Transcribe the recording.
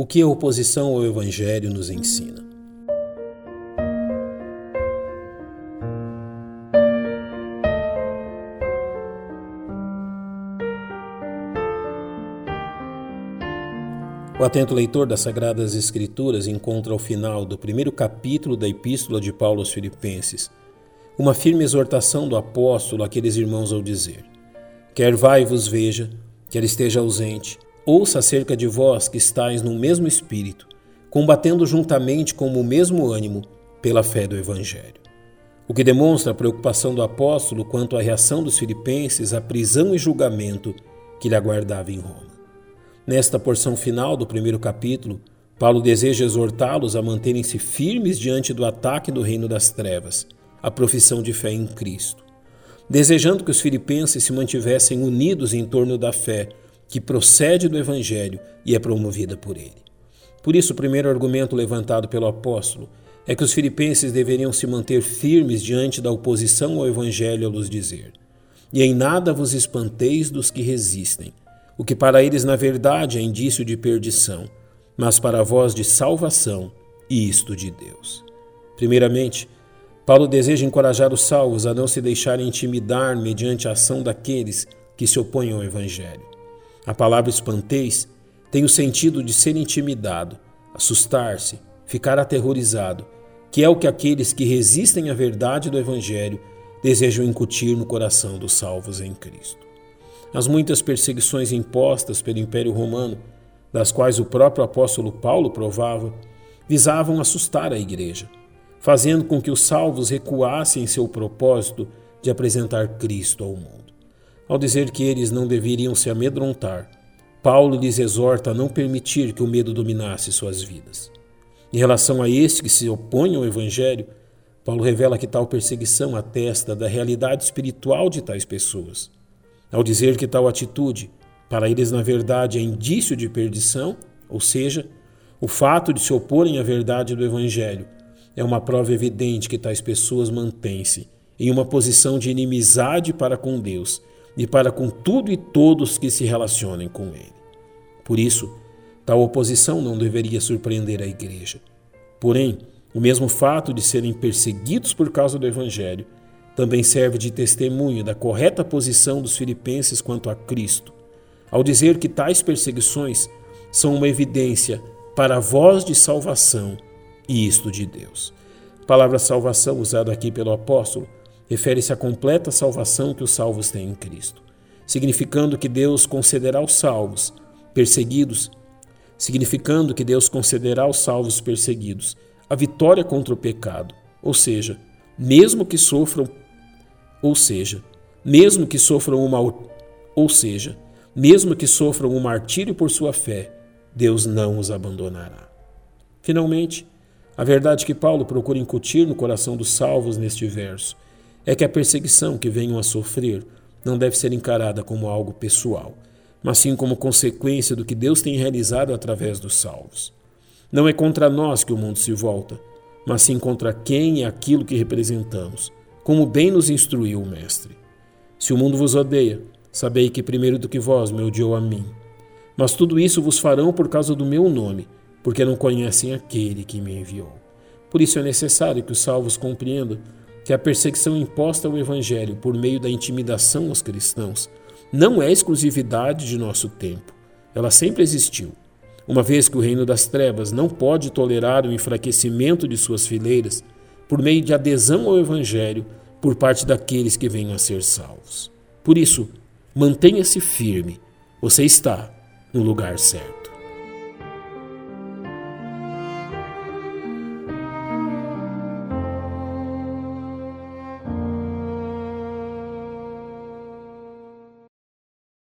O que a oposição ao Evangelho nos ensina? O atento leitor das Sagradas Escrituras encontra ao final do primeiro capítulo da Epístola de Paulo aos Filipenses uma firme exortação do apóstolo àqueles irmãos ao dizer: Quer vai vos veja, quer esteja ausente, ouça acerca de vós que estáis no mesmo espírito, combatendo juntamente com o mesmo ânimo pela fé do Evangelho. O que demonstra a preocupação do apóstolo quanto à reação dos filipenses à prisão e julgamento que lhe aguardava em Roma. Nesta porção final do primeiro capítulo, Paulo deseja exortá-los a manterem-se firmes diante do ataque do reino das trevas, a profissão de fé em Cristo, desejando que os filipenses se mantivessem unidos em torno da fé que procede do Evangelho e é promovida por ele. Por isso, o primeiro argumento levantado pelo apóstolo é que os filipenses deveriam se manter firmes diante da oposição ao Evangelho a lhes dizer: E em nada vos espanteis dos que resistem o que para eles na verdade é indício de perdição, mas para vós de salvação, e isto de Deus. Primeiramente, Paulo deseja encorajar os salvos a não se deixarem intimidar mediante a ação daqueles que se opõem ao Evangelho. A palavra espanteis tem o sentido de ser intimidado, assustar-se, ficar aterrorizado, que é o que aqueles que resistem à verdade do Evangelho desejam incutir no coração dos salvos em Cristo. As muitas perseguições impostas pelo Império Romano, das quais o próprio apóstolo Paulo provava, visavam assustar a igreja, fazendo com que os salvos recuassem em seu propósito de apresentar Cristo ao mundo. Ao dizer que eles não deveriam se amedrontar, Paulo lhes exorta a não permitir que o medo dominasse suas vidas. Em relação a estes que se opõem ao Evangelho, Paulo revela que tal perseguição atesta da realidade espiritual de tais pessoas ao dizer que tal atitude, para eles na verdade é indício de perdição, ou seja, o fato de se oporem à verdade do Evangelho é uma prova evidente que tais pessoas mantêm-se em uma posição de inimizade para com Deus e para com tudo e todos que se relacionem com Ele. Por isso, tal oposição não deveria surpreender a Igreja. Porém, o mesmo fato de serem perseguidos por causa do Evangelho também serve de testemunho da correta posição dos filipenses quanto a Cristo, ao dizer que tais perseguições são uma evidência para a voz de salvação, e isto de Deus. Palavra salvação, usada aqui pelo apóstolo, refere-se à completa salvação que os salvos têm em Cristo, significando que Deus concederá aos salvos perseguidos, significando que Deus concederá aos salvos perseguidos a vitória contra o pecado, ou seja, mesmo que sofram ou seja, mesmo que sofram uma ou seja, mesmo que sofram um martírio por sua fé, Deus não os abandonará. Finalmente, a verdade que Paulo procura incutir no coração dos salvos neste verso é que a perseguição que venham a sofrer não deve ser encarada como algo pessoal, mas sim como consequência do que Deus tem realizado através dos salvos. Não é contra nós que o mundo se volta, mas sim contra quem e aquilo que representamos como bem nos instruiu o Mestre. Se o mundo vos odeia, sabei que primeiro do que vós me odiou a mim. Mas tudo isso vos farão por causa do meu nome, porque não conhecem aquele que me enviou. Por isso é necessário que os salvos compreendam que a perseguição imposta ao Evangelho por meio da intimidação aos cristãos não é exclusividade de nosso tempo. Ela sempre existiu. Uma vez que o reino das trevas não pode tolerar o enfraquecimento de suas fileiras, por meio de adesão ao Evangelho por parte daqueles que venham a ser salvos. Por isso, mantenha-se firme, você está no lugar certo.